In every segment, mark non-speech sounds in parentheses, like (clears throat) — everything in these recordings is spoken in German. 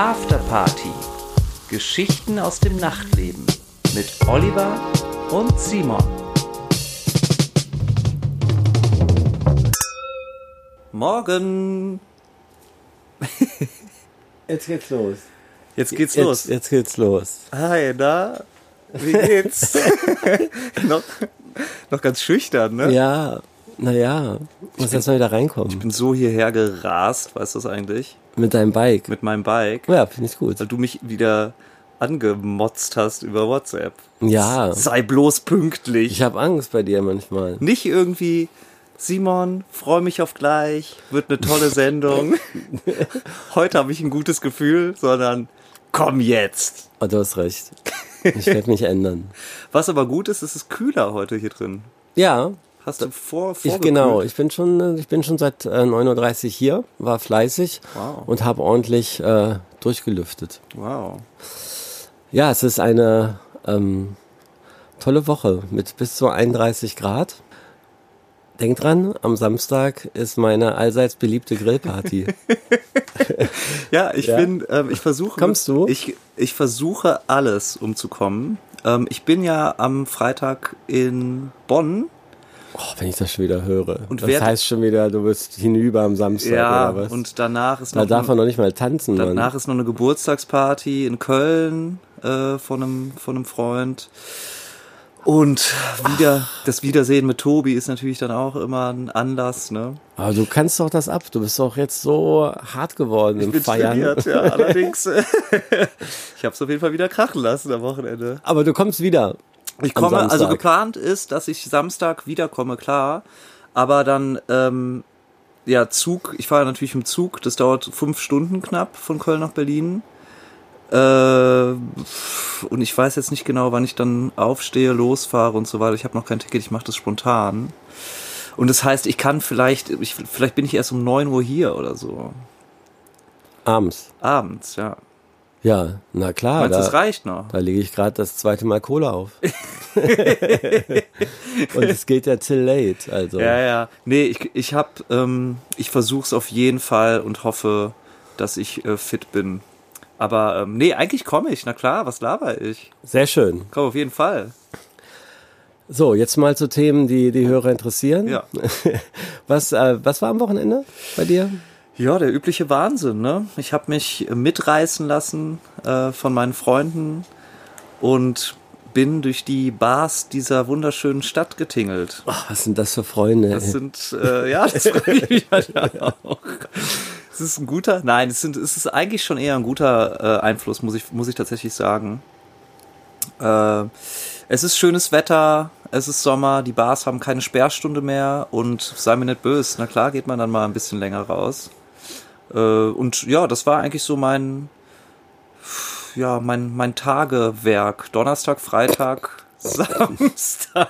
Afterparty. Geschichten aus dem Nachtleben mit Oliver und Simon. Morgen. (laughs) Jetzt geht's los. Jetzt geht's jetzt, los. Jetzt geht's los. Hi, na? Wie geht's? (laughs) (laughs) noch, noch ganz schüchtern, ne? Ja, naja, muss erst mal wieder reinkommen. Ich bin so hierher gerast, weißt du das eigentlich? Mit deinem Bike. Mit meinem Bike. ja, finde ich gut. Weil du mich wieder angemotzt hast über WhatsApp. Ja, Sei bloß pünktlich. ich habe Angst bei dir manchmal. Nicht irgendwie, Simon, freue mich auf gleich, wird eine tolle (laughs) Sendung. Heute habe ich ein gutes Gefühl, sondern komm jetzt. Oh, du hast recht. Ich werde mich (laughs) ändern. Was aber gut ist, es ist kühler heute hier drin. Ja, Hast du vor, ich genau. Ich bin schon, äh, ich bin schon seit äh, 9.30 Uhr hier, war fleißig Wow. und habe ordentlich äh, durchgelüftet. Wow. Ja, es ist eine ähm, tolle Woche mit bis zu 31 Grad. Denk dran, am Samstag ist meine allseits beliebte Grillparty. (laughs) Ja, ich Ja? bin, ähm, ich versuche. Kommst du? Ich, ich versuche alles, um zu kommen. Ähm, ich bin ja am Freitag in Bonn. Oh, wenn ich das schon wieder höre. Und das heißt schon wieder, du bist hinüber am Samstag ja, oder was? und danach ist da noch darf ein- man noch nicht mal tanzen, Danach Mann. ist noch eine Geburtstagsparty in Köln äh, von, einem, von einem Freund. Und wieder, das Wiedersehen mit Tobi ist natürlich dann auch immer ein Anlass, ne? Aber du kannst doch das ab. Du bist doch jetzt so hart geworden im Feiern. trainiert, ja, (laughs) allerdings. (laughs) ich habe es auf jeden Fall wieder krachen lassen am Wochenende. Aber du kommst wieder. Ich komme, also geplant ist, dass ich Samstag wiederkomme, klar. Aber dann, ähm, ja, Zug, ich fahre natürlich im Zug, das dauert fünf Stunden knapp von Köln nach Berlin. Äh, und ich weiß jetzt nicht genau, wann ich dann aufstehe, losfahre und so weiter. Ich habe noch kein Ticket, ich mache das spontan. Und das heißt, ich kann vielleicht, ich, vielleicht bin ich erst um 9 Uhr hier oder so. Abends. Abends, ja. Ja, na klar. Meinst du, da, das reicht noch? Da lege ich gerade das zweite Mal Cola auf. (laughs) Und es geht ja till late. Also Ja, ja. Nee, ich, ich hab, ähm, ich versuch's auf jeden Fall und hoffe, dass ich äh, fit bin. Aber ähm, nee, eigentlich komme ich. Na klar, was laber ich? sehr schön. Komm auf jeden Fall. So, jetzt mal zu Themen, die die Hörer interessieren. Ja. (laughs) Was, äh, was war am Wochenende bei dir? Ja, der übliche Wahnsinn, ne? Ich habe mich mitreißen lassen äh, von meinen Freunden und bin durch die Bars dieser wunderschönen Stadt getingelt. Ach, was sind das für Freunde? Das sind, äh, ja, das freut mich halt (laughs) auch. Es ist ein guter, nein, es, sind, es ist eigentlich schon eher ein guter äh, Einfluss, muss ich, muss ich tatsächlich sagen. Äh, es ist schönes Wetter, es ist Sommer, die Bars haben keine Sperrstunde mehr und sei mir nicht böse, na klar geht man dann mal ein bisschen länger raus. Äh, und ja, das war eigentlich so mein, ja, mein, mein Tagewerk. Donnerstag, Freitag, (laughs) Samstag.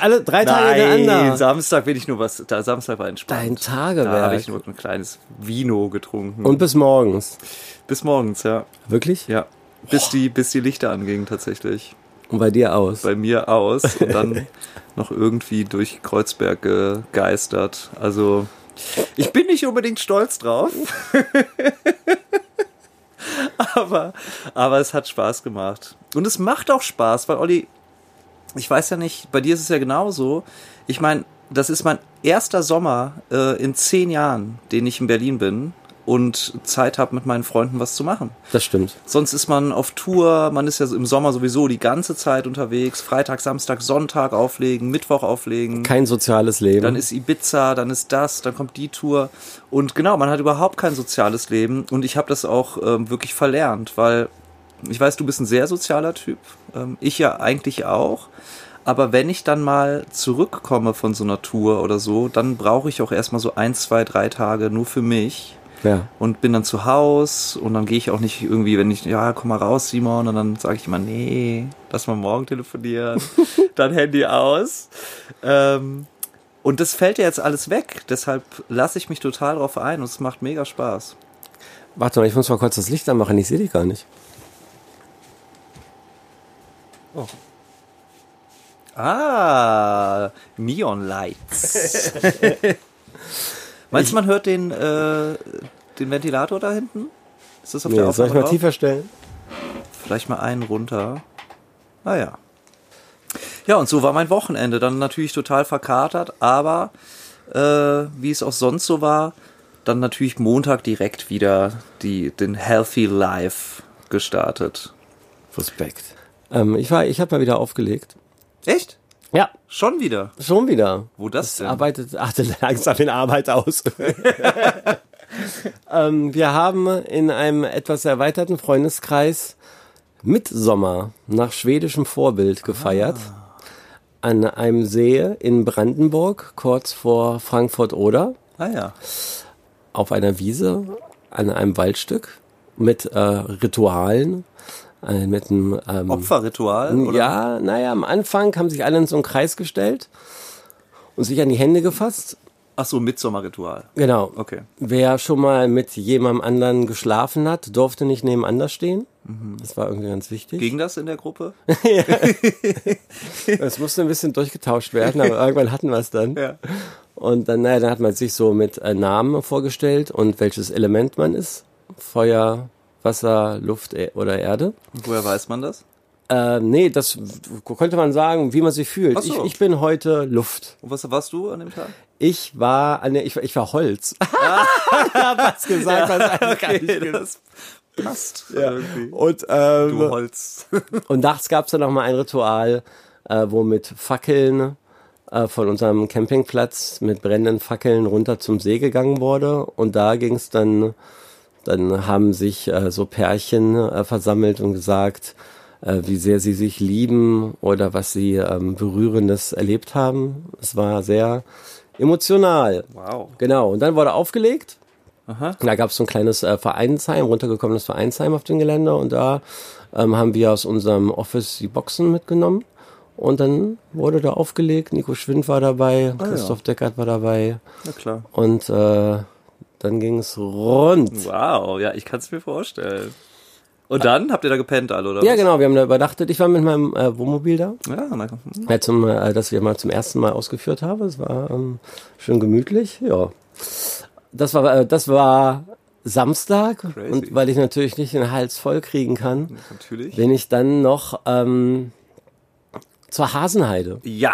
Alle drei Tage Nein, hintereinander. Samstag bin ich nur was. Da Samstag war entspannt. Dein Da habe Tagewerk. ich nur ein kleines Vino getrunken. Und bis morgens. bis morgens, ja. Wirklich? Ja. Bis die, bis die Lichter angingen tatsächlich. Und bei dir aus. Bei mir aus und dann (laughs) noch irgendwie durch Kreuzberg gegeistert. Also ich bin nicht unbedingt stolz drauf. (laughs) aber, aber es hat Spaß gemacht. Und es macht auch Spaß, weil Olli, ich weiß ja nicht, bei dir ist es ja genauso. Ich meine, das ist mein erster Sommer äh, in zehn Jahren, den ich in Berlin bin und Zeit habe, mit meinen Freunden was zu machen. Das stimmt. Sonst ist man auf Tour, man ist ja im Sommer sowieso die ganze Zeit unterwegs. Freitag, Samstag, Sonntag auflegen, Mittwoch auflegen. Kein soziales Leben. Dann ist Ibiza, dann ist das, dann kommt die Tour. Und genau, man hat überhaupt kein soziales Leben. Und ich habe das auch ähm, wirklich verlernt, weil ich weiß, du bist ein sehr sozialer Typ. Ähm, ich ja eigentlich auch. Aber wenn ich dann mal zurückkomme von so einer Tour oder so, dann brauche ich auch erstmal so ein, zwei, drei Tage nur für mich ja. und bin dann zu Haus und dann gehe ich auch nicht irgendwie, wenn ich, ja, komm mal raus, Simon, und dann sage ich immer, nee, lass mal morgen telefonieren, (laughs) dann Handy aus. Ähm, und das fällt ja jetzt alles weg, deshalb lasse ich mich total drauf ein und es macht mega Spaß. Warte mal, ich muss mal kurz das Licht anmachen. Ich sehe dich gar nicht. Ah, Neon Lights. (laughs) Meinst du, man hört den, äh, den Ventilator da hinten? Ist das auf Nee, der soll ich Aufnahme mal drauf? tiefer stellen? Vielleicht mal einen runter. Ah ja. Ja, und so war mein Wochenende. Dann natürlich total verkatert, aber äh, wie es auch sonst so war, dann natürlich Montag direkt wieder die, den Healthy Life gestartet. Respekt. Ähm, ich war, ich habe mal wieder aufgelegt. Echt? Ja, Schon wieder? schon wieder. Wo das Es denn? arbeitet, achte langsam in Arbeit aus. (laughs) ähm, wir haben in einem etwas erweiterten Freundeskreis Mitsommer nach schwedischem Vorbild gefeiert. An einem See in Brandenburg, kurz vor Frankfurt-Oder, Ah ja. auf einer Wiese, an einem Waldstück mit äh, Ritualen, mit einem ähm, Opferritual? Oder? ja, naja, am Anfang haben sich alle in so einen Kreis gestellt und sich an die Hände gefasst. Ach so, Mitsommerritual. Genau. Okay. Wer schon mal mit jemandem anderen geschlafen hat, durfte nicht nebeneinander stehen. Das war irgendwie ganz wichtig. Ging das in der Gruppe? (laughs) Es musste ein bisschen durchgetauscht werden, aber (laughs) irgendwann hatten wir es dann. Ja. Und dann, naja, dann hat man sich so mit äh, Namen vorgestellt und welches Element man ist. Feuer, Wasser, Luft e oder Erde. Woher weiß man das? Äh, nee, das könnte man sagen, wie man sich fühlt. So. Ich, ich bin heute Luft. Und was warst du an dem Tag? Ich war, an der, ich, war- ich war Holz. (laughs) was gesagt, was eigentlich gar nicht Okay, das passt. irgendwie. Und, Du ähm, Holz. (laughs) und nachts gab es dann noch mal ein Ritual, äh, wo mit Fackeln äh, von unserem Campingplatz mit brennenden Fackeln runter zum See gegangen wurde. Und da ging es dann, dann haben sich äh, so Pärchen äh, versammelt und gesagt, äh, wie sehr sie sich lieben oder was sie ähm, Berührendes erlebt haben. Es war sehr emotional. Wow. Genau, und dann wurde aufgelegt. Aha. Da gab es so ein kleines äh, Vereinsheim, runtergekommenes Vereinsheim auf dem Gelände und da ähm, haben wir aus unserem Office die Boxen mitgenommen und dann wurde da aufgelegt. Nico Schwind war dabei, Christoph Deckert war dabei Na klar. und äh, dann ging es rund. Wow, ja, ich kann es mir vorstellen. Und dann habt ihr da gepennt alle, oder? Ja, was? genau, wir haben da übernachtet. Ich war mit meinem äh, Wohnmobil da, Ja, na, hm. äh, zum, äh, das wir mal zum ersten Mal ausgeführt haben. Es war ähm, schön gemütlich, ja. Das war, äh, das war Samstag Crazy. und weil ich natürlich nicht den Hals voll kriegen kann, natürlich. bin ich dann noch ähm, zur Hasenheide Ja.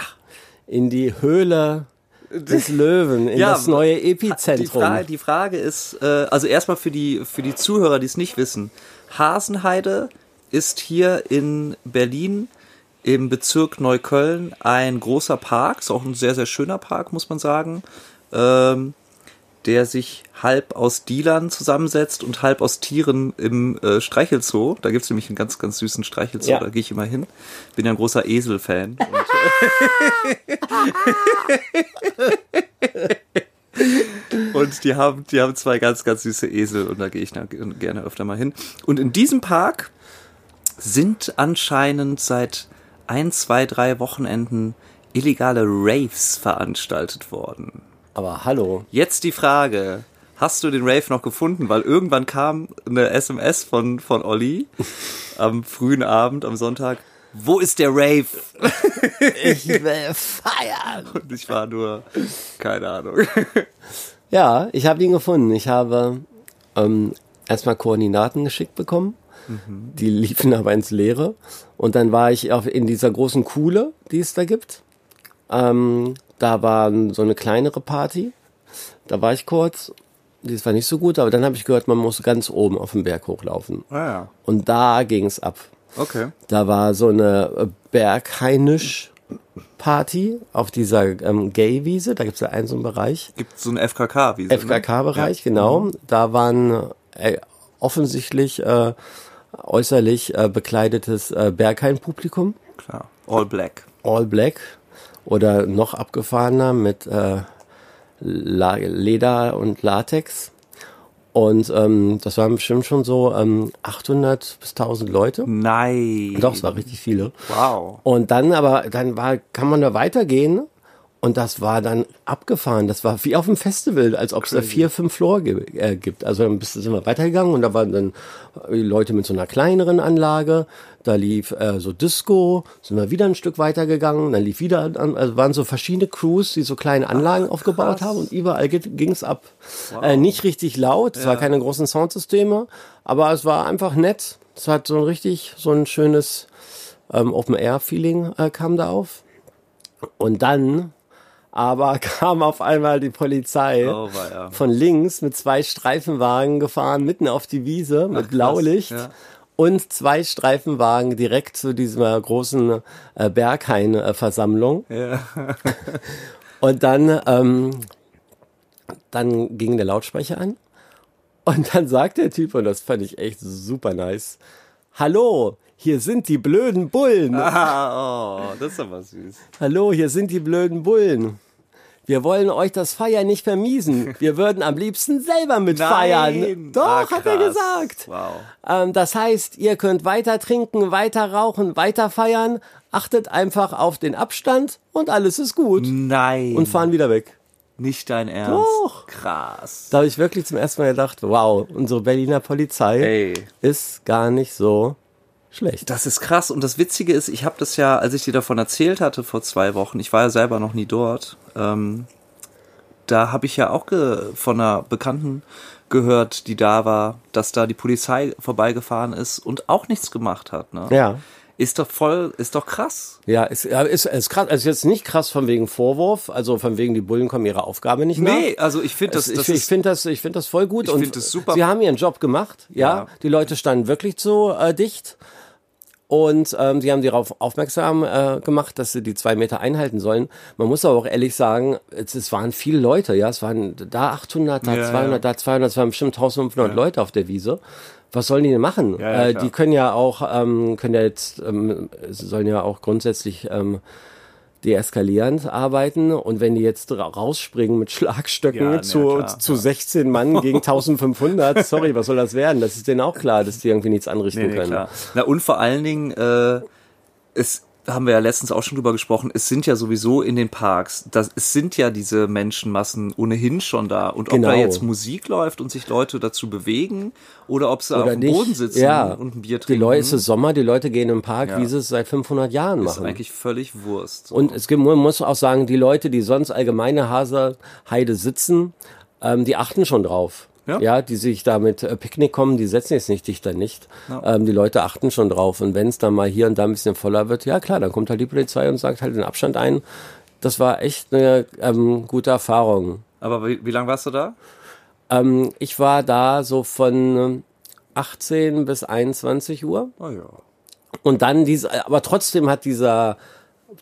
in die Höhle des (laughs) Löwen, in Ja, das neue Die Epizentrum. Frage, die Frage ist, äh, also erstmal für die, für die Zuhörer, die es nicht wissen. Hasenheide ist hier in Berlin im Bezirk Neukölln ein großer Park, ist auch ein sehr, sehr schöner Park, muss man sagen, ähm, der sich halb aus Dealern zusammensetzt und halb aus Tieren im äh, Streichelzoo. Da gibt's nämlich einen ganz, ganz süßen Streichelzoo, Ja. da gehe ich immer hin. Bin ja ein großer Esel-Fan. Und (laughs) die haben, die haben zwei ganz, ganz süße Esel und da gehe ich gerne öfter mal hin. Und in diesem Park sind anscheinend seit ein, zwei, drei Wochenenden illegale Raves veranstaltet worden. Aber hallo. Jetzt die Frage, hast du den Rave noch gefunden? Weil irgendwann kam eine SMS von, von Olli (laughs) am frühen Abend, am Sonntag. Wo ist der Rave? (laughs) Ich will feiern. Und ich war nur, keine Ahnung. (laughs) Ja, ich habe ihn gefunden. Ich habe ähm, erstmal Koordinaten geschickt bekommen. Die liefen aber ins Leere. Und dann war ich auf, in dieser großen Kuhle, die es da gibt. Ähm, da war so eine kleinere Party. Da war ich kurz. Das war nicht so gut, aber dann habe ich gehört, man muss ganz oben auf den Berg hochlaufen. Ah ja, Und da ging's ab. okay. Da war so eine äh, Berghainisch-Party auf dieser ähm, Gay-Wiese. Da gibt's ja einen so einen Bereich. Gibt so einen FKK, wie FKK-Bereich, genau. Da waren äh, offensichtlich äh, äußerlich äh, bekleidetes äh, Berghain-Publikum, Klar. All Black. all black oder noch abgefahrener mit äh, Leder und Latex. Und ähm, das waren bestimmt schon so ähm, 800 bis 1000 Leute. Nein. Doch, es war richtig viele. Wow. Und dann aber, dann war, kann man da weitergehen Und das war dann abgefahren. Das war wie auf dem Festival, als ob es da vier, fünf Floor äh, gibt. Also dann sind wir weitergegangen und da waren dann äh, Leute mit so einer kleineren Anlage. Da lief äh, so Disco, sind wir wieder ein Stück weitergegangen. Dann lief wieder, also waren so verschiedene Crews, die so kleine Anlagen aufgebaut haben und überall ging es ab. Äh, nicht richtig laut, es war keine großen Soundsysteme, aber es war einfach nett. Es hat so ein richtig, so ein schönes ähm, Open-Air-Feeling äh, kam da auf. Und dann aber (laughs) kam auf einmal die Polizei Oh, ja. von links mit zwei Streifenwagen gefahren, mitten auf die Wiese mit Blaulicht. ja. Und zwei Streifenwagen direkt zu dieser großen äh, Berghain-Versammlung. Ja. (laughs) Und dann, ähm, dann ging der Lautsprecher an. Und dann sagt der Typ, und das fand ich echt super nice, Hallo, hier sind die blöden Bullen. Ah, oh, das ist aber süß. Hallo, hier sind die blöden Bullen. Wir wollen euch das Feiern nicht vermiesen. (laughs) Wir würden am liebsten selber mitfeiern. Nein. Doch, Ah, hat er gesagt. Wow. Ähm, das heißt, ihr könnt weiter trinken, weiter rauchen, weiter feiern. Achtet einfach auf den Abstand und alles ist gut. Nein. Und fahren wieder weg. Nicht dein Ernst. Doch. Krass. Da habe ich wirklich zum ersten Mal gedacht, wow, unsere Berliner Polizei Ey. ist gar nicht so schlecht. Das ist krass. Und das Witzige ist, ich habe das ja, als ich dir davon erzählt hatte vor zwei Wochen, ich war ja selber noch nie dort, ähm, da habe ich ja auch von einer Bekannten gehört, die da war, dass da die Polizei vorbeigefahren ist und auch nichts gemacht hat. Ne? Ja. Ist doch voll, ist doch krass. Ja, ist, ist, ist krass. Also jetzt nicht krass von wegen Vorwurf, also von wegen die Bullen kommen ihrer Aufgabe nicht nach. Nee, also ich finde das, Das, das ich ich finde das, ich finde das voll gut Ich und find das super. sie haben ihren Job gemacht. Ja, Ja. die Leute standen wirklich so äh, dicht und ähm, sie haben darauf aufmerksam äh, gemacht, dass sie die zwei Meter einhalten sollen. Man muss aber auch ehrlich sagen, es, es waren viele Leute. Ja, es waren da 800, da Ja, 200, ja. da 200, es waren bestimmt 1500 Leute auf der Wiese. Was sollen die denn machen? Ja, ja, äh, die können ja auch, ähm, können ja jetzt, ähm, sie sollen ja auch grundsätzlich ähm, deeskalierend arbeiten und wenn die jetzt ra- rausspringen mit Schlagstöcken Ja, zu, klar, zu 16 Mann (laughs) gegen 1500, sorry, was soll das werden? Das ist denen auch klar, dass die irgendwie nichts anrichten Nee, nee, können. klar. Na und vor allen Dingen, äh, es haben wir ja letztens auch schon drüber gesprochen, es sind ja sowieso in den Parks, das, es sind ja diese Menschenmassen ohnehin schon da. Und ob Genau. da jetzt Musik läuft und sich Leute dazu bewegen oder ob sie auf Oder dem nicht. Boden sitzen ja. und ein Bier Die trinken, Leute, es ist Sommer, die Leute gehen im Park, Ja. wie sie es seit 500 Jahren ist machen. eigentlich völlig Wurst. Und es gibt, man muss auch sagen, die Leute, die sonst allgemeine Haserheide sitzen, ähm, die achten schon drauf. Ja. die sich da mit äh, Picknick kommen, die setzen jetzt nicht dichter nicht. Ähm, die Leute achten schon drauf. Und wenn es dann mal hier und da ein bisschen voller wird, ja klar, dann kommt halt die Polizei und sagt halt den Abstand ein. Das war echt eine ähm, gute Erfahrung. Aber wie, wie lange warst du da? Ähm, ich war da so von ähm, 18 bis 21 Uhr. Oh ja. Und dann diese, aber trotzdem hat dieser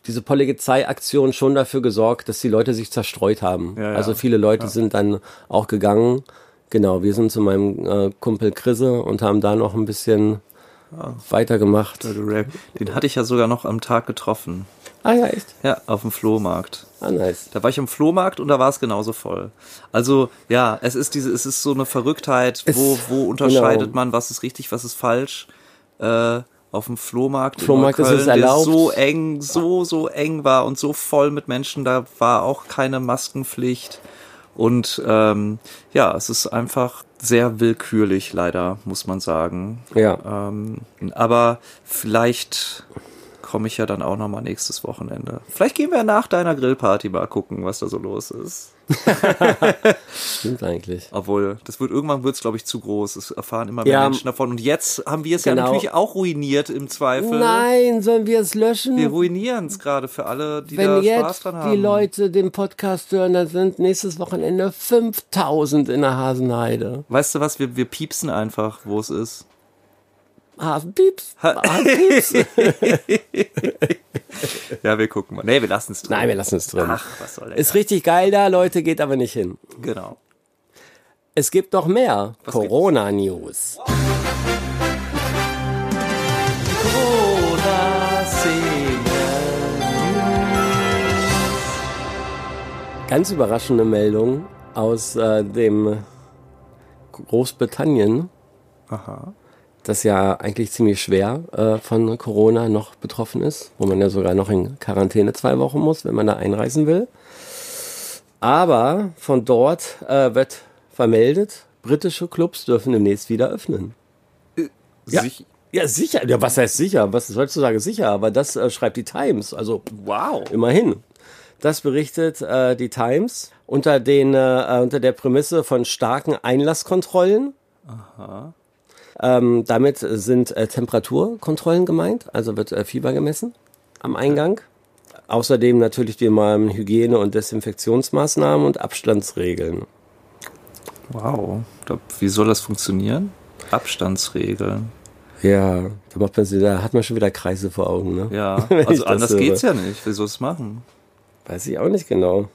diese Polizeiaktion schon dafür gesorgt, dass die Leute sich zerstreut haben. Ja, ja. Also viele Leute sind dann auch gegangen. Genau, wir sind zu meinem äh, Kumpel Chrisse und haben da noch ein bisschen weitergemacht. Den hatte ich ja sogar noch am Tag getroffen. Ah ja, echt? Ja, auf dem Flohmarkt. Ah, nice. Da war ich am Flohmarkt und da war es genauso voll. Also ja, es ist diese, es ist so eine Verrücktheit, wo, wo unterscheidet genau. man, was ist richtig, was ist falsch. Äh, auf dem Flohmarkt, in Flohmarkt ist Neukölln, es der so eng, so, so eng war und so voll mit Menschen, da war auch keine Maskenpflicht. Und ähm, ja, es ist einfach sehr willkürlich, leider, muss man sagen. Ja. Ähm, aber vielleicht komme ich ja dann auch noch mal nächstes Wochenende. Vielleicht gehen wir nach deiner Grillparty mal gucken, was da so los ist. (laughs) Stimmt eigentlich. Obwohl, das wird irgendwann wird es, glaube ich, zu groß. Es erfahren immer mehr Ja. Menschen davon. Und jetzt haben wir es ja Genau. natürlich auch ruiniert im Zweifel. Nein, sollen wir es löschen? Wir ruinieren es gerade für alle, die Wenn da Spaß jetzt dran haben. die Leute den Podcast hören, dann sind nächstes Wochenende 5000 in der Hasenheide. Weißt du was? Wir, wir piepsen einfach, wo es ist. Hasenpieps. Hasenpieps. (laughs) Ja, wir gucken mal. Nee, wir lassen es drin. Nein, wir lassen es drin. Ach, was soll der Ist richtig geil da, Leute, geht aber nicht hin. Genau. Es gibt noch mehr Corona-News. Ganz überraschende Meldung aus äh, dem Großbritannien. Aha. Das ja eigentlich ziemlich schwer äh, von Corona noch betroffen ist, wo man ja sogar noch in Quarantäne zwei Wochen muss, wenn man da einreisen will. Aber von dort äh, wird vermeldet, britische Clubs dürfen demnächst wieder öffnen. Ja. Sich, Ja, sicher. Ja, was heißt sicher? Was ist heutzutage sicher? Aber das äh, schreibt die Times. Also wow. immerhin. Das berichtet äh, die Times unter, den, äh, unter der Prämisse von starken Einlasskontrollen. Ähm, damit sind äh, Temperaturkontrollen gemeint, also wird äh, Fieber gemessen am Eingang. Außerdem natürlich die normalen Hygiene- und Desinfektionsmaßnahmen und Abstandsregeln. Wow. Wie soll das funktionieren? Abstandsregeln. Ja, da, macht man, da hat man schon wieder Kreise vor Augen. Ne? Ja, (laughs) also anders höre. geht's ja nicht. Wie soll es machen? Weiß ich auch nicht genau.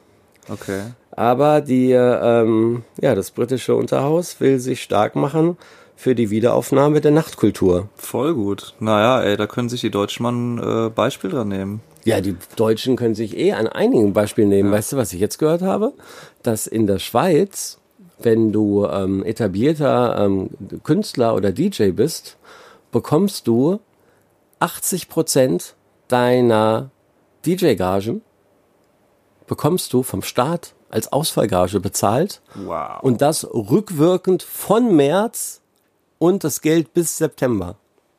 Okay. Aber die, äh, ähm, ja, das britische Unterhaus will sich stark machen für die Wiederaufnahme der Nachtkultur. Voll gut. Naja, ey, da können sich die Deutschen mal ein äh, Beispiel dran nehmen. Ja, die Deutschen können sich eh an einigen Beispielen nehmen. Weißt du, was ich jetzt gehört habe? Dass in der Schweiz, wenn du ähm, etablierter ähm, Künstler oder DJ bist, bekommst du 80 Prozent deiner DJ-Gagen bekommst du vom Staat als Ausfallgage bezahlt Wow. und das rückwirkend von März und das Geld bis September.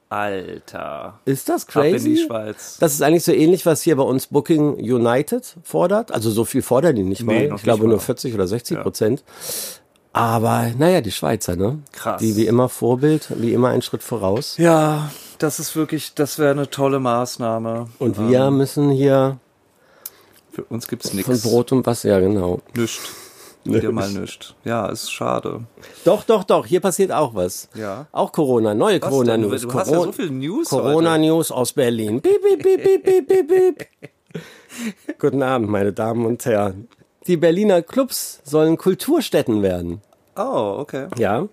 Alter. Ist das Ab in die crazy? Schweiz. Das ist eigentlich so ähnlich, was hier bei uns Booking United fordert. Also so viel fordern die nicht Nee, mal. Ich glaube nicht nur mal. 40 oder 60 Prozent. Aber naja, die Schweizer, ne? Krass. Die wie immer Vorbild, wie immer einen Schritt voraus. Ja, das ist wirklich, das wäre eine tolle Maßnahme. Und wir müssen hier Für uns gibt's von nichts. Brot und Wasser, ja genau. Nischt. Wieder mal nischt. Ja, ist schade. Doch, doch, doch, hier passiert auch was. Ja. Auch Corona, neue Corona-News. Du hast ja so viel News Corona-News aus Berlin. Piep, piep, piep, piep, piep, piep, piep. (laughs) Guten Abend, meine Damen und Herren. Die Berliner Clubs sollen Kulturstätten werden. Oh, okay. Ja,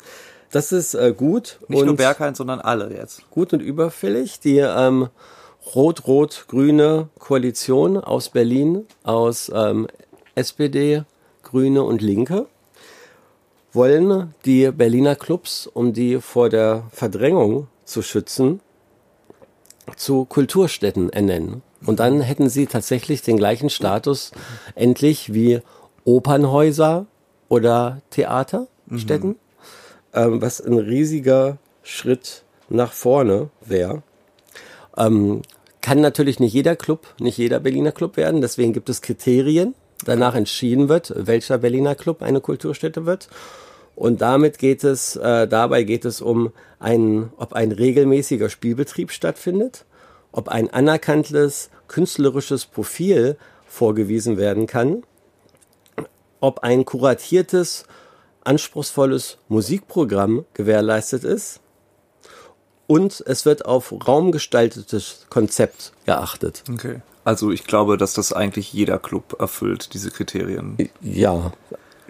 das ist äh, gut Nicht nur Berghain, sondern alle jetzt. gut und überfällig. Die ähm, rot-rot-grüne Koalition aus Berlin, aus ähm, SPD, Grüne und Linke, wollen die Berliner Clubs, um die vor der Verdrängung zu schützen, zu Kulturstätten ernennen. Und dann hätten sie tatsächlich den gleichen Status endlich wie Opernhäuser oder Theaterstätten, ähm, was ein riesiger Schritt nach vorne wäre. Ähm, kann natürlich nicht jeder Club, nicht jeder Berliner Club werden, deswegen gibt es Kriterien, danach entschieden wird, welcher Berliner Club eine Kulturstätte wird. Und damit geht es, äh, dabei geht es um ein, ob ein regelmäßiger Spielbetrieb stattfindet, ob ein anerkanntes künstlerisches Profil vorgewiesen werden kann, ob ein kuratiertes, anspruchsvolles Musikprogramm gewährleistet ist und es wird auf raumgestaltetes Konzept geachtet. Okay. Also ich glaube, dass das eigentlich jeder Club erfüllt, diese Kriterien. Ja.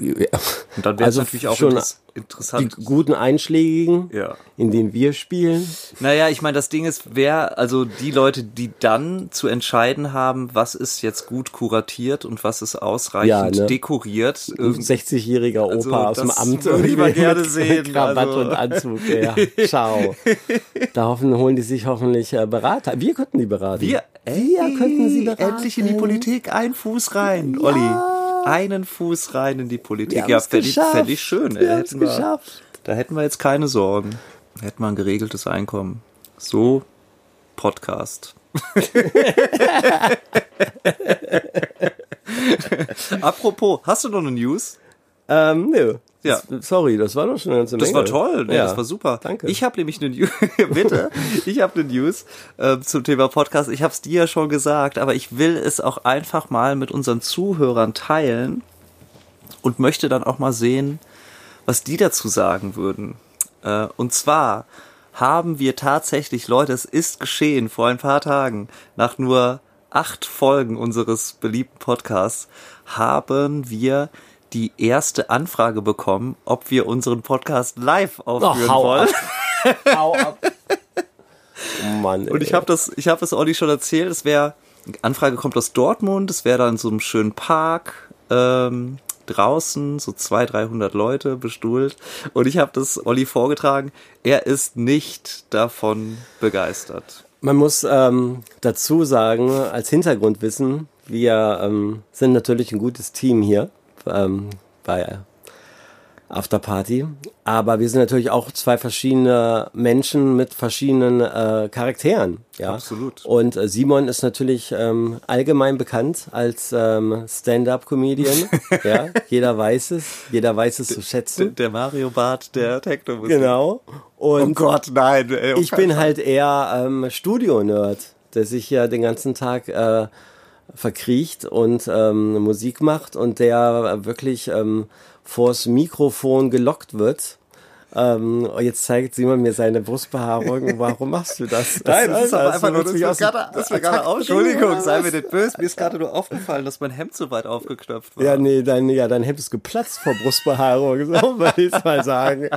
Und dann wäre Also es natürlich auch schon Die interessant. guten Einschlägigen, Ja. in denen wir spielen. Naja, ich meine, das Ding ist, wer, also die Leute, die dann zu entscheiden haben, was ist jetzt gut kuratiert und was ist ausreichend Ja, ne? dekoriert. Ein ähm, 60-jähriger Opa Also, aus dem Amt. würde ich mal gerne sehen, Krawatte also. und Anzug. Ja, (laughs) ciao. Da hoffen, holen die sich hoffentlich äh, Berater. Wir könnten die beraten. Wir, Wir könnten sie beraten. endlich in die Politik, ein Fuß rein, Olli. Einen Fuß rein in die Politik. Ja, fände ich, fänd ich schön. Wir Hätten wir- geschafft. Da hätten wir jetzt keine Sorgen. Da hätten wir ein geregeltes Einkommen. So Podcast. (laughs) (laughs) Apropos, hast du noch eine News? Ähm, nö. Ja. Das, sorry, das war doch schon eine ganze Das Menge. war toll, nee, ja. das war super. Danke. Ich habe nämlich eine News, (laughs) bitte, ich habe eine News äh, zum Thema Podcast. Ich habe es dir ja schon gesagt, aber ich will es auch einfach mal mit unseren Zuhörern teilen und möchte dann auch mal sehen, was die dazu sagen würden. Äh, und zwar haben wir tatsächlich, Leute, es ist geschehen vor ein paar Tagen, nach nur acht Folgen unseres beliebten Podcasts, haben wir die erste Anfrage bekommen, ob wir unseren Podcast live aufführen Oh, hau wollen. ab. (laughs) Hau ab. Oh Mann, Und ich habe das, ich habe es Olli schon erzählt. Es wäre, Anfrage kommt aus Dortmund. Es wäre dann in so einem schönen Park. Ähm, draußen, so zwei, dreihundert Leute bestuhlt. Und ich habe das Olli vorgetragen. Er ist nicht davon begeistert. Man muss ähm, dazu sagen, als Hintergrundwissen, wir ähm, sind natürlich ein gutes Team hier ähm, bei Afterparty. Aber wir sind natürlich auch zwei verschiedene Menschen mit verschiedenen äh, Charakteren. Ja, Absolut. Und äh, Simon ist natürlich ähm, allgemein bekannt als ähm, Stand-up-Comedian. (laughs) ja, jeder weiß es, jeder weiß es zu schätzen. Der Mario Bart der Techno-Musik. Genau. Und Oh Gott, nein. Ey, oh ich bin halt eher ähm, Studio-Nerd, der sich ja den ganzen Tag äh, verkriecht und ähm, Musik macht und der wirklich ähm, vors Mikrofon gelockt wird. Ähm, jetzt zeigt Simon mir seine Brustbehaarung. (laughs) Warum machst du das? Nein, das ist aber also einfach nur, das ist mir gerade, das gerade auf, Entschuldigung, sei mir nicht böse, mir ist gerade nur aufgefallen, dass mein Hemd so weit aufgeknöpft war. Ja, nee, dein, ja, dein Hemd ist geplatzt vor Brustbehaarung, so (laughs) würde ich mal sagen.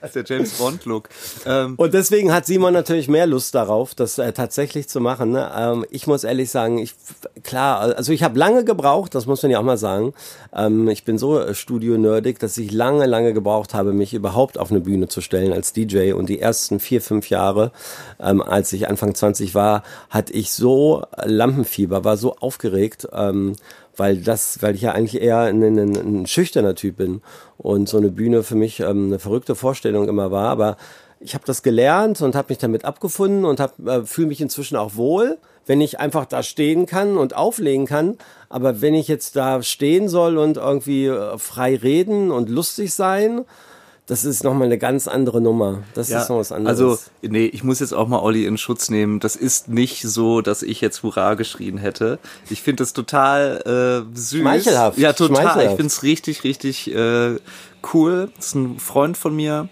Das ist der James Bond Look. Ähm, Und deswegen hat Simon natürlich mehr Lust darauf, das äh, tatsächlich zu machen. Ne? Ähm, ich muss ehrlich sagen, ich klar, also ich habe lange gebraucht, das muss man ja auch mal sagen. Ähm, ich bin so äh, studio-nerdig, dass ich lange, lange gebraucht habe, mich überhaupt auf eine Bühne zu stellen als DJ. Und die ersten vier, fünf Jahre, ähm, als ich Anfang 20 war, hatte ich so Lampenfieber, war so aufgeregt. Ähm, weil das, weil ich ja eigentlich eher ein, ein, ein schüchterner Typ bin und so eine Bühne für mich ähm, eine verrückte Vorstellung immer war. Aber ich habe das gelernt und habe mich damit abgefunden und äh, fühle mich inzwischen auch wohl, wenn ich einfach da stehen kann und auflegen kann. Aber wenn ich jetzt da stehen soll und irgendwie äh, frei reden und lustig sein, das ist nochmal eine ganz andere Nummer. Das ist noch was anderes. Also, nee, ich muss jetzt auch mal Olli in Schutz nehmen. Das ist nicht so, dass ich jetzt Hurra geschrien hätte. Ich finde das total äh, süß. Schmeichelhaft. Ja, total. Schmeichelhaft. Ich finde es richtig, richtig äh, cool. Das ist ein Freund von mir,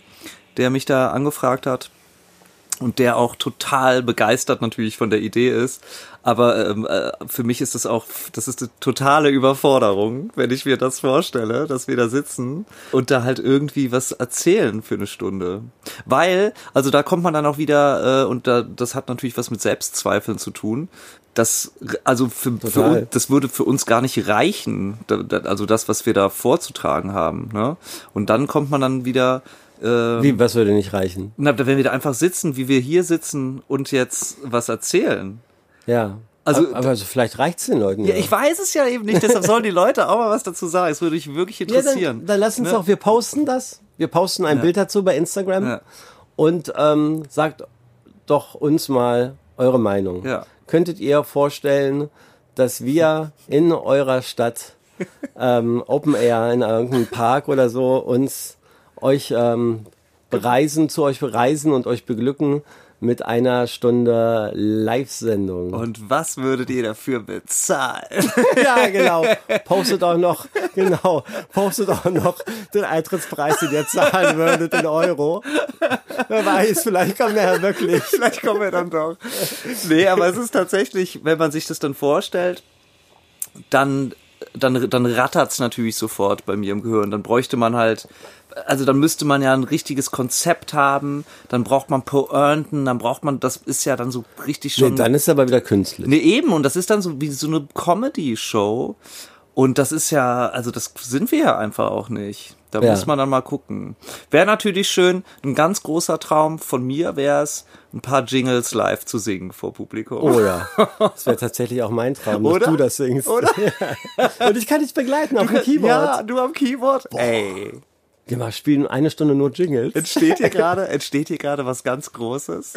der mich da angefragt hat und der auch total begeistert natürlich von der Idee ist. Aber ähm, äh, für mich ist das auch, das ist eine totale Überforderung, wenn ich mir das vorstelle, dass wir da sitzen und da halt irgendwie was erzählen für eine Stunde. Weil, also da kommt man dann auch wieder, äh, und da, das hat natürlich was mit Selbstzweifeln zu tun. Das, also für, für uns, das würde für uns gar nicht reichen, also das, was wir da vorzutragen haben. Ne? Und dann kommt man dann wieder äh, Wie, was würde nicht reichen? na, wenn wir da einfach sitzen, wie wir hier sitzen und jetzt was erzählen. Ja. Also- aber, aber also vielleicht reicht's den Leuten. Ja, ich weiß es ja eben nicht, deshalb sollen die Leute auch mal was dazu sagen. Es würde mich wirklich Ja, interessieren. dann, dann lass uns Ne? doch, wir posten das. Wir posten ein Ja. Bild dazu bei Instagram Ja. und ähm, sagt doch uns mal eure Meinung. Ja. Könntet ihr vorstellen, dass wir in eurer Stadt (laughs) ähm, Open Air in irgendeinem Park oder so uns euch ähm, bereisen, zu euch bereisen und euch beglücken mit einer Stunde Live-Sendung. Und was würdet ihr dafür bezahlen? (laughs) Ja, genau. Postet auch noch, genau, postet auch noch den Eintrittspreis, den ihr zahlen würdet in Euro. Wer weiß, vielleicht kommt er ja wirklich. Vielleicht kommen wir dann doch. Nee, aber es ist tatsächlich, wenn man sich das dann vorstellt, dann, dann, dann rattert's natürlich sofort bei mir im Gehirn. Dann bräuchte man halt, also dann müsste man ja ein richtiges Konzept haben, dann braucht man Pointen, dann braucht man, das ist ja dann so richtig schon. Nee, dann ist aber wieder künstlich. Nee, eben, und das ist dann so wie so eine Comedy-Show. Und das ist ja, also das sind wir ja einfach auch nicht. Da Ja. muss man dann mal gucken. Wäre natürlich schön, ein ganz großer Traum von mir wäre es, ein paar Jingles live zu singen vor Publikum. Oh ja, (laughs) das wäre tatsächlich auch mein Traum, Oder? dass du das singst. Oder? (laughs) Und ich kann dich begleiten auf dem Keyboard. Ja, du am Keyboard. Ey, Wir spielen eine Stunde nur Jingles. entsteht hier (laughs) gerade, entsteht hier gerade was ganz Großes.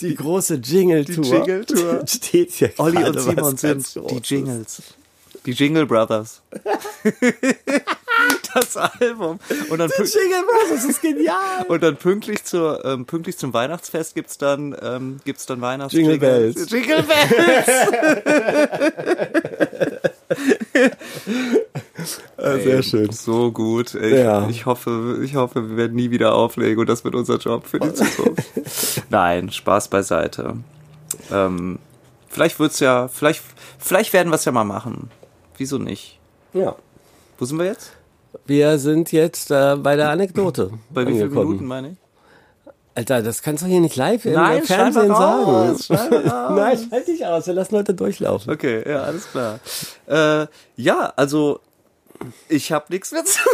Die große Jingle-Tour. Die Jingle-Tour. (laughs) Steht hier Olli und Simon sind die. Jingles. Die Jingle Brothers. (laughs) das Album. Und dann pü- Jingle Brothers ist genial. Und dann pünktlich zur ähm, pünktlich zum Weihnachtsfest gibt's dann ähm, gibt's dann Weihnachts Jingle Bells. Jingle Bells. (laughs) Ah, Sehr schön. So gut. Ich, Ja. ich hoffe, ich hoffe, wir werden nie wieder auflegen und das wird unser Job für die Zukunft. (laughs) Nein, Spaß beiseite. Ähm, vielleicht wird's ja, vielleicht, vielleicht werden wir es ja mal machen. Wieso nicht? Ja. Wo sind wir jetzt? Wir sind jetzt äh, bei der Anekdote. Bei wie vielen. Minuten meine ich? Alter, das kannst du hier nicht live im Nein, Fernsehen mal sagen. raus, (laughs) raus. Nein, schalt dich aus. Wir lassen Leute durchlaufen. Okay, ja, alles klar. Äh, ja, also Ich habe nichts mehr zu. (laughs)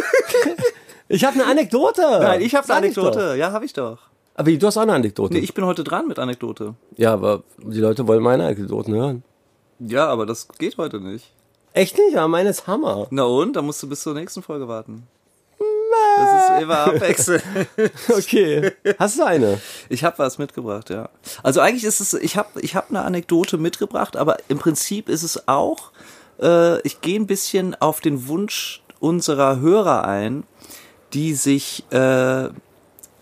Ich habe eine Anekdote. Nein, ich habe eine Anekdote. Ja, habe ich doch. Aber du hast auch eine Anekdote. Nee, ich bin heute dran mit Anekdote. ja, aber die Leute wollen meine Anekdoten hören. Ja, aber das geht heute nicht. Echt nicht? Aber meine ist Hammer. Na und? Dann musst du bis zur nächsten Folge warten. Das ist immer abwechselnd. (laughs) Okay. Hast du eine? Ich habe was mitgebracht, ja. Also eigentlich ist es, ich habe ich hab eine Anekdote mitgebracht, aber im Prinzip ist es auch, äh, ich gehe ein bisschen auf den Wunsch unserer Hörer ein, die sich äh,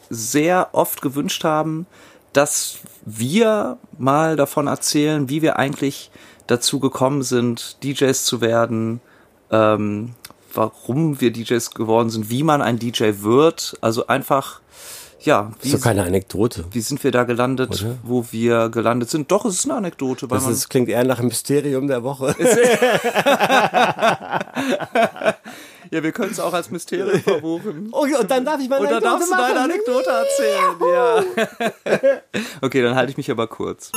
sehr oft gewünscht haben, dass wir mal davon erzählen, wie wir eigentlich dazu gekommen sind, DJs zu werden, ähm, warum wir DJs geworden sind, wie man ein DJ wird. Also einfach, ja, Das wie, ist doch keine Anekdote. wie sind wir da gelandet, Oder? wo wir gelandet sind. Doch, es ist eine Anekdote, weil Das ist, klingt eher nach einem Mysterium der Woche. (laughs) (laughs) ja, wir können es auch als Mysterium verbuchen. Okay, und dann darf ich meine Und dann Anekdote darfst du deine machen. Anekdote erzählen, ja. (laughs) Okay, dann halte ich mich aber kurz.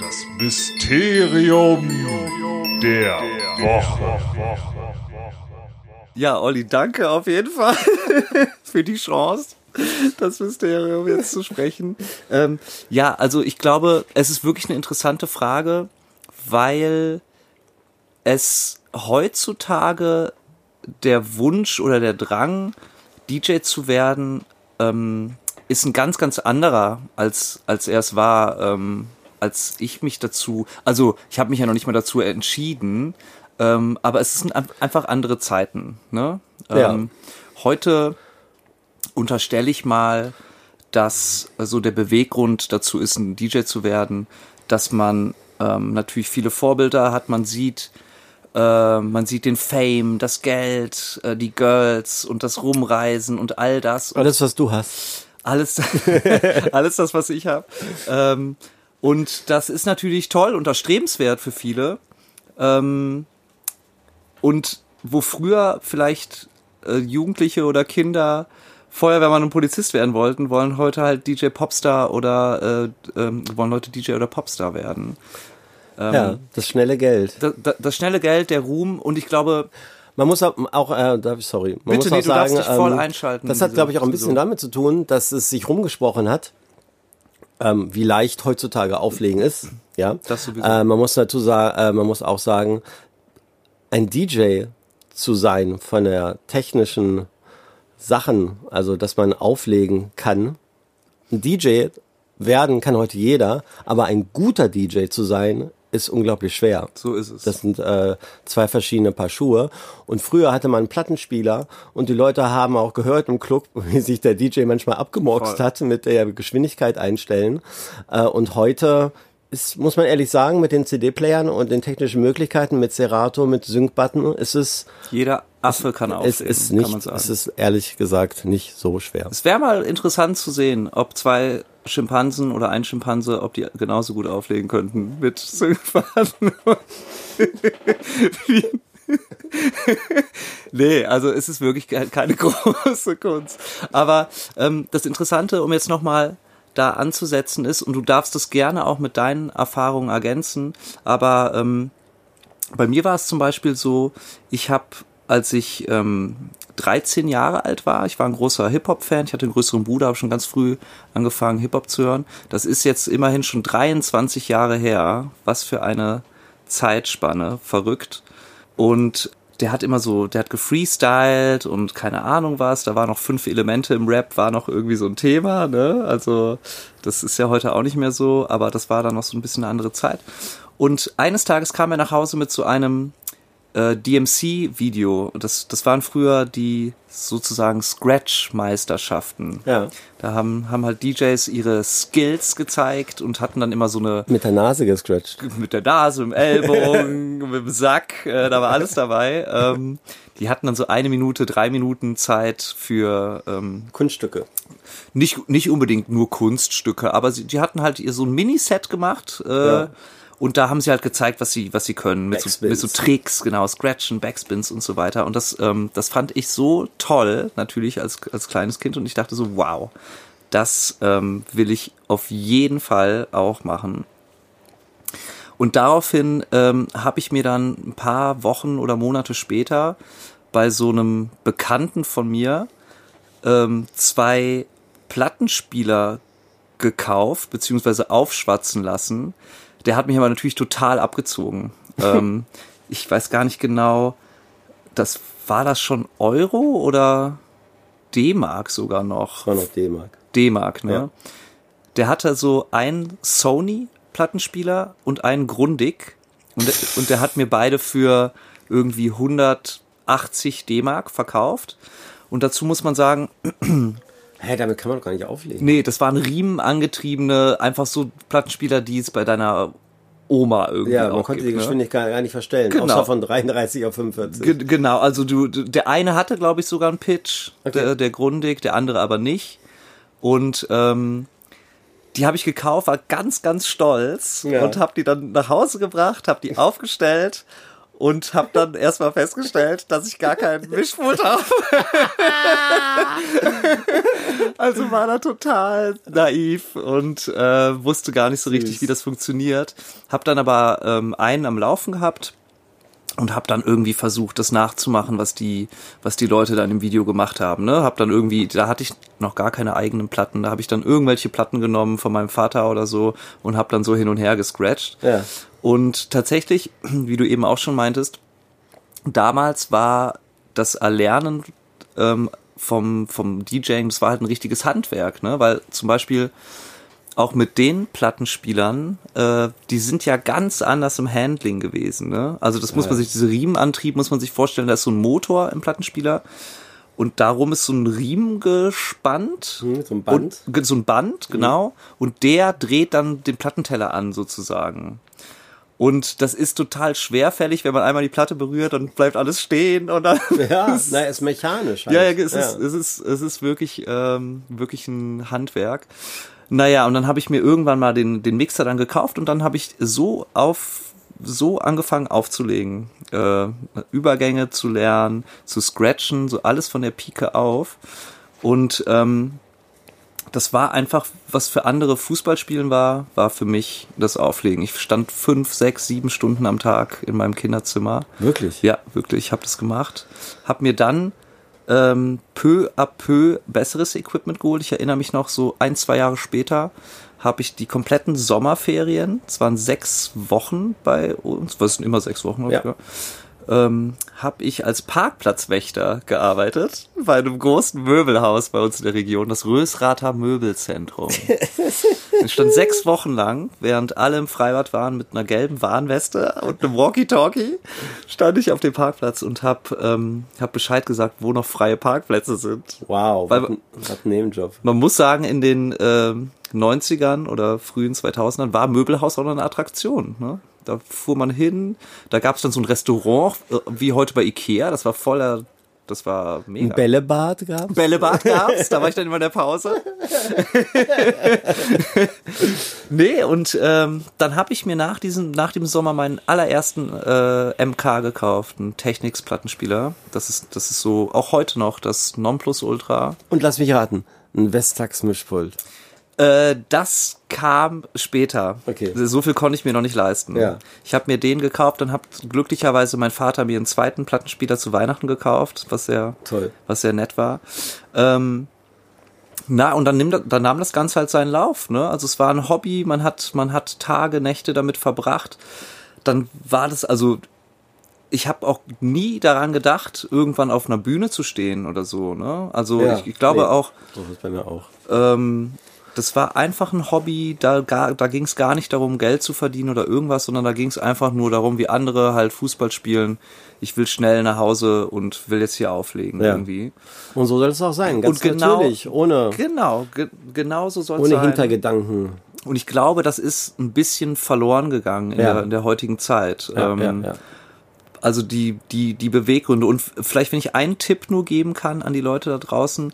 Das Mysterium der Woche. Ja, Olli, danke auf jeden Fall (laughs) für die Chance, das Mysterium jetzt zu sprechen. Ähm, ja, also ich glaube, es ist wirklich eine interessante Frage, weil es heutzutage der Wunsch oder der Drang, DJ zu werden, ähm, ist ein ganz, ganz anderer, als, als er es war, ähm, als ich mich dazu, also ich habe mich ja noch nicht mal dazu entschieden, ähm, aber es sind ein- einfach andere Zeiten. Ne? Ja. Ähm, heute unterstelle ich mal, dass so der Beweggrund dazu ist, ein DJ zu werden, dass man ähm, natürlich viele Vorbilder hat, man sieht, äh, man sieht den Fame, das Geld, äh, die Girls und das Rumreisen und all das. Alles, was du hast. alles, (laughs) alles das, was ich habe. Ähm, und das ist natürlich toll und erstrebenswert für viele. Ähm, und wo früher vielleicht äh, Jugendliche oder Kinder Feuerwehrmann und Polizist werden wollten, wollen heute halt DJ Popstar oder äh, ähm, wollen Leute DJ oder Popstar werden. Ähm, Ja, das schnelle Geld. das, das, das schnelle Geld, der Ruhm und ich glaube, Man muss auch, äh, darf ich, sorry, man Bitte, muss nee, auch sagen, ähm, einschalten das hat, glaube ich, auch ein bisschen damit zu tun, dass es sich rumgesprochen hat, ähm, wie leicht heutzutage Auflegen ist. Ja, Das sowieso. äh, man muss dazu sagen, äh, man muss auch sagen, ein DJ zu sein von der technischen Sachen, also dass man auflegen kann. Ein DJ werden kann heute jeder, aber ein guter DJ zu sein, ist unglaublich schwer. so ist es. Das sind äh, zwei verschiedene Paar Schuhe. Und früher hatte man einen Plattenspieler und die Leute haben auch gehört im Club, (laughs) wie sich der DJ manchmal abgemorkst Voll. hat mit der Geschwindigkeit einstellen. Äh, und heute ist, muss man ehrlich sagen, mit den CD-Playern und den technischen Möglichkeiten, mit Serato, mit Sync-Button, ist es, Jeder Affe kann es auflegen, ist nicht, es ist ehrlich gesagt nicht so schwer. Es wäre mal interessant zu sehen, ob zwei Schimpansen oder ein Schimpanse, ob die genauso gut auflegen könnten mit. (laughs) Wie- nee, also es ist wirklich ke- keine (laughs) große Kunst. Aber ähm, das Interessante, um jetzt nochmal da anzusetzen ist, und du darfst das gerne auch mit deinen Erfahrungen ergänzen, aber ähm, bei mir war es zum Beispiel so, ich habe, als ich ähm, 13 Jahre alt war, ich war ein großer Hip-Hop-Fan, ich hatte einen größeren Bruder, habe schon ganz früh angefangen, Hip-Hop zu hören. Das ist jetzt immerhin schon 23 Jahre her. Was für eine Zeitspanne, verrückt. Und der hat immer so, der hat gefreestylt und keine Ahnung was, da waren noch fünf Elemente im Rap, war noch irgendwie so ein Thema, ne? Also, das ist ja heute auch nicht mehr so, aber das war dann noch so ein bisschen eine andere Zeit. Und eines Tages kam er nach Hause mit so einem äh, DMC-Video. Das, das waren früher die sozusagen Scratch-Meisterschaften. Ja. Da haben, haben halt DJs ihre Skills gezeigt und hatten dann immer so eine Mit der Nase gescratcht. mit der Nase, mit dem Ellbogen, (laughs) mit dem Sack, äh, da war alles dabei. Ähm, die hatten dann so eine Minute, drei Minuten Zeit für ähm, Kunststücke. nicht, nicht unbedingt nur Kunststücke, aber sie, die hatten halt ihr so ein Miniset gemacht äh, Ja. Und da haben sie halt gezeigt, was sie, was sie können. Mit so, mit so Tricks, genau, Scratchen, Backspins und so weiter. Und das, ähm, das fand ich so toll, natürlich als, als kleines Kind. Und ich dachte so, wow, das ähm, will ich auf jeden Fall auch machen. Und daraufhin ähm, habe ich mir dann ein paar Wochen oder Monate später bei so einem Bekannten von mir ähm, zwei Plattenspieler gekauft, beziehungsweise aufschwatzen lassen. Der hat mich aber natürlich total abgezogen. (laughs) ähm, ich weiß gar nicht genau, das war das schon Euro oder D-Mark sogar noch? War noch D-Mark. D-Mark, ne? Ja. Der hatte so einen Sony-Plattenspieler und einen Grundig. Und, und der hat mir beide für irgendwie 180 D-Mark verkauft. Und dazu muss man sagen, (clears throat) Hä, damit kann man doch gar nicht auflegen. nee, das waren riemenangetriebene, einfach so Plattenspieler, die es bei deiner Oma irgendwie Ja, man konnte gibt, die ne? Geschwindigkeit gar nicht verstellen. Genau. Außer von 33 auf 45. Ge genau, also du, du, der eine hatte, glaube ich, sogar einen Pitch, Okay. der, der Grundig, der andere aber nicht. Und ähm, die habe ich gekauft, war ganz, ganz stolz Ja. und habe die dann nach Hause gebracht, habe die aufgestellt und habe dann erstmal festgestellt, dass ich gar keinen (laughs) Mischpult habe. also war da total naiv und äh, wusste gar nicht so richtig, Süß. wie das funktioniert. Hab dann aber ähm, einen am Laufen gehabt und habe dann irgendwie versucht, das nachzumachen, was die, was die Leute dann im Video gemacht haben. Ne, hab dann irgendwie, da hatte ich noch gar keine eigenen Platten, da habe ich dann irgendwelche Platten genommen von meinem Vater oder so und habe dann so hin und her gescratcht. Ja. Und tatsächlich, wie du eben auch schon meintest, damals war das Erlernen ähm, vom, vom DJing, das war halt ein richtiges Handwerk, ne? Weil zum Beispiel auch mit den Plattenspielern, äh, die sind ja ganz anders im Handling gewesen. Ne? Also das muss man sich, diese Riemenantrieb muss man sich vorstellen, da ist so ein Motor im Plattenspieler und darum ist so ein Riemen gespannt. Hm, so ein Band. Und, so ein Band, genau. Und der dreht dann den Plattenteller an sozusagen. Und das ist total schwerfällig, wenn man einmal die Platte berührt, dann bleibt alles stehen und dann Ja, (laughs) na, ist mechanisch. Halt. ja, ja, es ist, es ist, es ist wirklich, ähm, wirklich ein Handwerk. Naja, und dann habe ich mir irgendwann mal den, den Mixer dann gekauft und dann habe ich so auf so angefangen aufzulegen, äh, Übergänge zu lernen, zu scratchen, so alles von der Pike auf. Und ähm, das war einfach, was für andere Fußballspielen war, war für mich das Auflegen. Ich stand fünf, sechs, sieben Stunden am Tag in meinem Kinderzimmer. Wirklich? Ja, wirklich, ich habe das gemacht. Hab mir dann ähm, peu à peu besseres Equipment geholt. Ich erinnere mich noch, so ein, zwei Jahre später habe ich die kompletten Sommerferien, es waren sechs Wochen bei uns, was sind immer sechs Wochen, Ja. Ähm, habe ich als Parkplatzwächter gearbeitet bei einem großen Möbelhaus bei uns in der Region, das Rösrather Möbelzentrum. (laughs) Ich stand sechs Wochen lang, während alle im Freibad waren, mit einer gelben Warnweste und einem Walkie-Talkie, stand ich auf dem Parkplatz und hab, ähm, hab Bescheid gesagt, wo noch freie Parkplätze sind. Wow, Weil- was ein Nebenjob. Man muss sagen, in den ähm, 90ern oder frühen 2000ern war Möbelhaus auch noch eine Attraktion. Ne? Da fuhr man hin, da gab es dann so ein Restaurant, äh, wie heute bei Ikea, das war voller, das war Ein mega. Bällebad gab's? Bällebad gab's, (laughs) da war ich dann immer in der Pause. (laughs) nee, und ähm, dann habe ich mir nach diesem, nach dem Sommer meinen allerersten äh, MK gekauft, einen Technics-Plattenspieler. Das ist, das ist so auch heute noch das Nonplusultra. Und lass mich raten, ein Vestax-Mischpult. Äh, das kam später. Okay. So viel konnte ich mir noch nicht leisten. Ja. Ich habe mir den gekauft und habe glücklicherweise mein Vater mir einen zweiten Plattenspieler zu Weihnachten gekauft, was sehr, Toll. was sehr nett war. Ähm, na, und dann, nimmt, dann nahm das Ganze halt seinen Lauf, ne? Also es war ein Hobby, man hat, man hat Tage, Nächte damit verbracht. Dann war das, also ich habe auch nie daran gedacht, irgendwann auf einer Bühne zu stehen oder so, ne? Also Ja, ich, ich glaube nee. auch, So ist bei mir auch. ähm, das war einfach ein Hobby, da, gar- da ging es gar nicht darum, Geld zu verdienen oder irgendwas, sondern da ging es einfach nur darum, wie andere halt Fußball spielen. Ich will schnell nach Hause und will jetzt hier auflegen Ja. irgendwie. Und so soll es auch sein, ganz Und genau- natürlich, ohne, Genau, ge genau so soll es ohne sein. Hintergedanken. Und ich glaube, das ist ein bisschen verloren gegangen in, Ja. der, in der heutigen Zeit. Ja, ähm, also die, die, die Beweggründe. Und vielleicht, wenn ich einen Tipp nur geben kann an die Leute da draußen,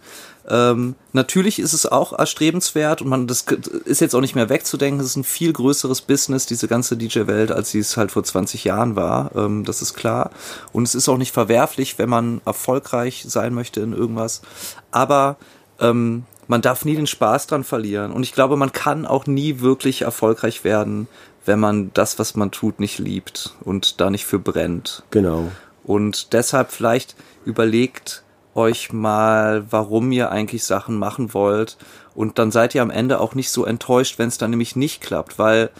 ähm, natürlich ist es auch erstrebenswert und man, das ist jetzt auch nicht mehr wegzudenken, es ist ein viel größeres Business, diese ganze DJ-Welt, als sie es halt vor 20 Jahren war, ähm, das ist klar. Und es ist auch nicht verwerflich, wenn man erfolgreich sein möchte in irgendwas. Aber ähm, man darf nie den Spaß dran verlieren. Und ich glaube, man kann auch nie wirklich erfolgreich werden, wenn man das, was man tut, nicht liebt und da nicht für brennt. Genau. Und deshalb vielleicht überlegt euch mal, warum ihr eigentlich Sachen machen wollt. Und dann seid ihr am Ende auch nicht so enttäuscht, wenn es dann nämlich nicht klappt, weil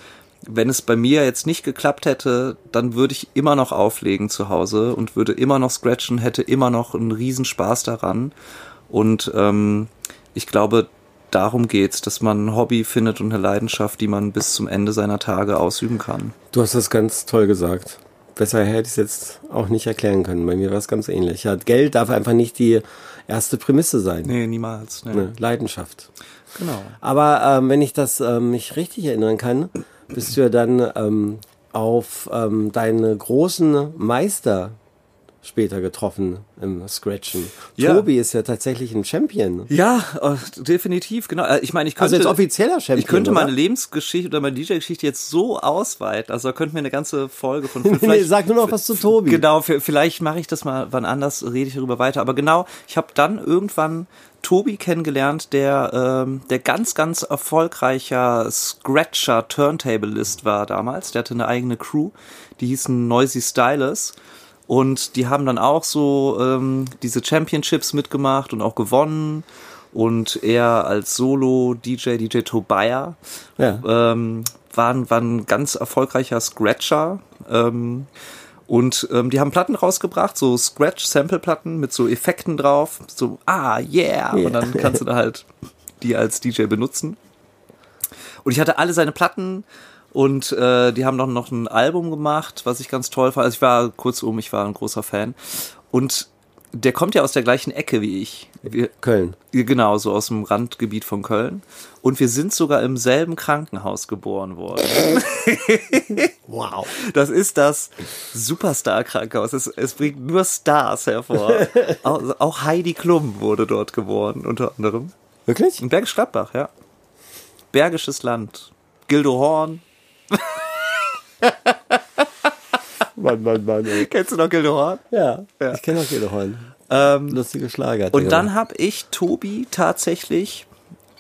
wenn es bei mir jetzt nicht geklappt hätte, dann würde ich immer noch auflegen zu Hause und würde immer noch scratchen, hätte immer noch einen Riesenspaß daran. Und ähm, ich glaube, darum geht's, dass man ein Hobby findet und eine Leidenschaft, die man bis zum Ende seiner Tage ausüben kann. Du hast das ganz toll gesagt. Besser hätte ich es jetzt auch nicht erklären können. Bei mir war es ganz ähnlich. Ja, Geld darf einfach nicht die erste Prämisse sein. Nee, niemals. Nee. Ne, Leidenschaft. Genau. Aber ähm, wenn ich das ähm, mich richtig erinnern kann, bist du ja dann ähm, auf ähm, deine großen Meister später getroffen im Scratchen. Ja. Tobi ist ja tatsächlich ein Champion. Ja, äh, definitiv, genau. Äh, Ich meine, ich könnte, Also jetzt offizieller Champion. ich könnte oder? meine Lebensgeschichte oder meine DJ-Geschichte jetzt so ausweiten. Also da könnten wir eine ganze Folge von. (laughs) Nee, sag nur noch was zu Tobi. Genau, vielleicht mache ich das mal wann anders, rede ich darüber weiter. Aber genau, ich habe dann irgendwann Tobi kennengelernt, der ähm, der ganz, ganz erfolgreicher Scratcher Turntablist war damals. Der hatte eine eigene Crew, die hießen Noisy Stylus. Und die haben dann auch so ähm, diese Championships mitgemacht und auch gewonnen. Und er als Solo-DJ, DJ Tobiah, Ja. ähm, waren, waren ein ganz erfolgreicher Scratcher. Ähm, und ähm, die haben Platten rausgebracht, so Scratch-Sample-Platten mit so Effekten drauf. So, ah, yeah. Yeah. Und dann kannst du da halt die als DJ benutzen. Und ich hatte alle seine Platten und äh, die haben dann noch ein Album gemacht, was ich ganz toll fand. Also ich war kurzum, ich war ein großer Fan. Und der kommt ja aus der gleichen Ecke wie ich. Wir, Köln. Genau, so aus dem Randgebiet von Köln. Und wir sind sogar im selben Krankenhaus geboren worden. (laughs) Wow. Das ist das Superstar-Krankenhaus. Es, es bringt nur Stars hervor. (laughs) auch, auch Heidi Klum wurde dort geboren, unter anderem. Wirklich? In Bergisch Gladbach, ja. Bergisches Land. Gildo Horn. Mann, Mann, Mann. Ey. Kennst du noch Gildo Horn? Ja, Ja. ich kenne auch jede Horn. Ähm, Lustige Schlager. Und dann habe ich Tobi tatsächlich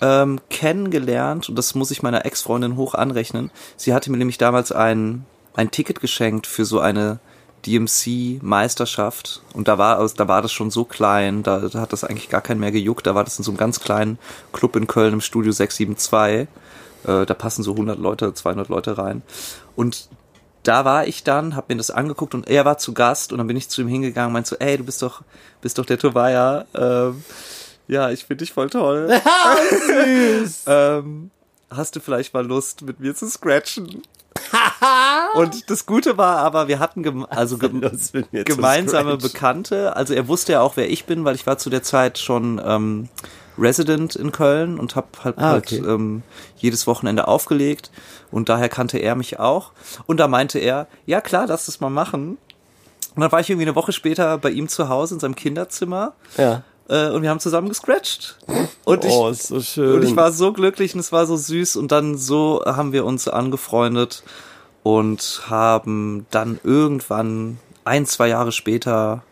ähm, kennengelernt und das muss ich meiner Ex-Freundin hoch anrechnen. Sie hatte mir nämlich damals ein, ein Ticket geschenkt für so eine DMC-Meisterschaft und da war, da war das schon so klein, da, da hat das eigentlich gar keinen mehr gejuckt, da war das in so einem ganz kleinen Club in Köln im Studio 672, äh, da passen so 100 Leute, 200 Leute rein und da war ich dann, hab mir das angeguckt und er war zu Gast und dann bin ich zu ihm hingegangen und meinte so, ey, du bist doch, bist doch der Tobias, ähm, ja, ich finde dich voll toll. (laughs) (laughs) ähm, hast du vielleicht mal Lust, mit mir zu scratchen? (laughs) und das Gute war aber, wir hatten gem also gem gemeinsame? Bekannte. Also er wusste ja auch, wer ich bin, weil ich war zu der Zeit schon ähm, Resident in Köln und habe halt, Ah, halt okay. ähm, jedes Wochenende aufgelegt und daher kannte er mich auch. Und da meinte er, ja klar, lass das mal machen. Und dann war ich irgendwie eine Woche später bei ihm zu Hause in seinem Kinderzimmer Ja. äh, und wir haben zusammen gescratcht. Und ich, oh, ist so schön. und ich war so glücklich und es war so süß und dann so haben wir uns angefreundet und haben dann irgendwann ein, zwei Jahre später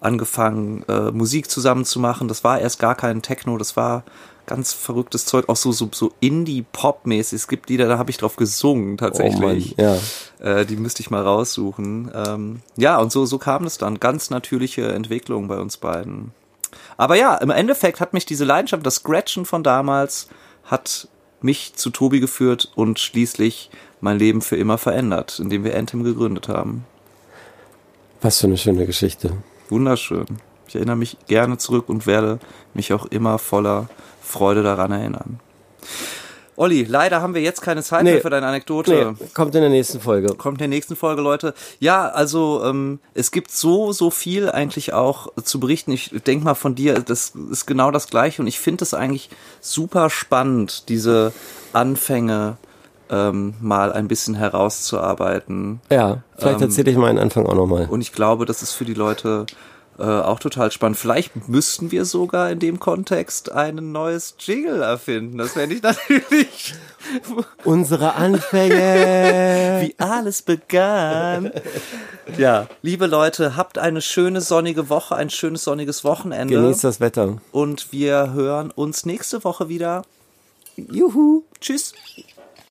angefangen, äh, Musik zusammen zu machen. Das war erst gar kein Techno, das war ganz verrücktes Zeug, auch so, so, so Indie-Pop-mäßig. Es gibt Lieder, da habe ich drauf gesungen tatsächlich. Oh Mann, ja. Äh, die müsste ich mal raussuchen. Ähm, ja, und so, so kam es dann. Ganz natürliche Entwicklung bei uns beiden. Aber ja, im Endeffekt hat mich diese Leidenschaft, das Scratchen von damals, hat mich zu Tobi geführt und schließlich mein Leben für immer verändert, indem wir Anthem gegründet haben. Was für eine schöne Geschichte. Wunderschön. Ich erinnere mich gerne zurück und werde mich auch immer voller Freude daran erinnern. Olli, leider haben wir jetzt keine Zeit Nee. mehr für deine Anekdote. Nee, kommt in der nächsten Folge. kommt in der nächsten Folge, Leute. Ja, also ähm, es gibt so, so viel eigentlich auch zu berichten. Ich denk mal von dir, das ist genau das Gleiche und ich finde es eigentlich super spannend, diese Anfänge ähm, mal ein bisschen herauszuarbeiten. Ja, vielleicht Ähm, erzähle ich meinen Anfang auch nochmal. Und ich glaube, das ist für die Leute äh, auch total spannend. Vielleicht müssten wir sogar in dem Kontext ein neues Jingle erfinden. Das fände ich (laughs) natürlich, Unsere Anfänge. (laughs) wie alles begann. Ja, liebe Leute, habt eine schöne sonnige Woche, ein schönes sonniges Wochenende. Genießt das Wetter. Und wir hören uns nächste Woche wieder. Juhu. Tschüss.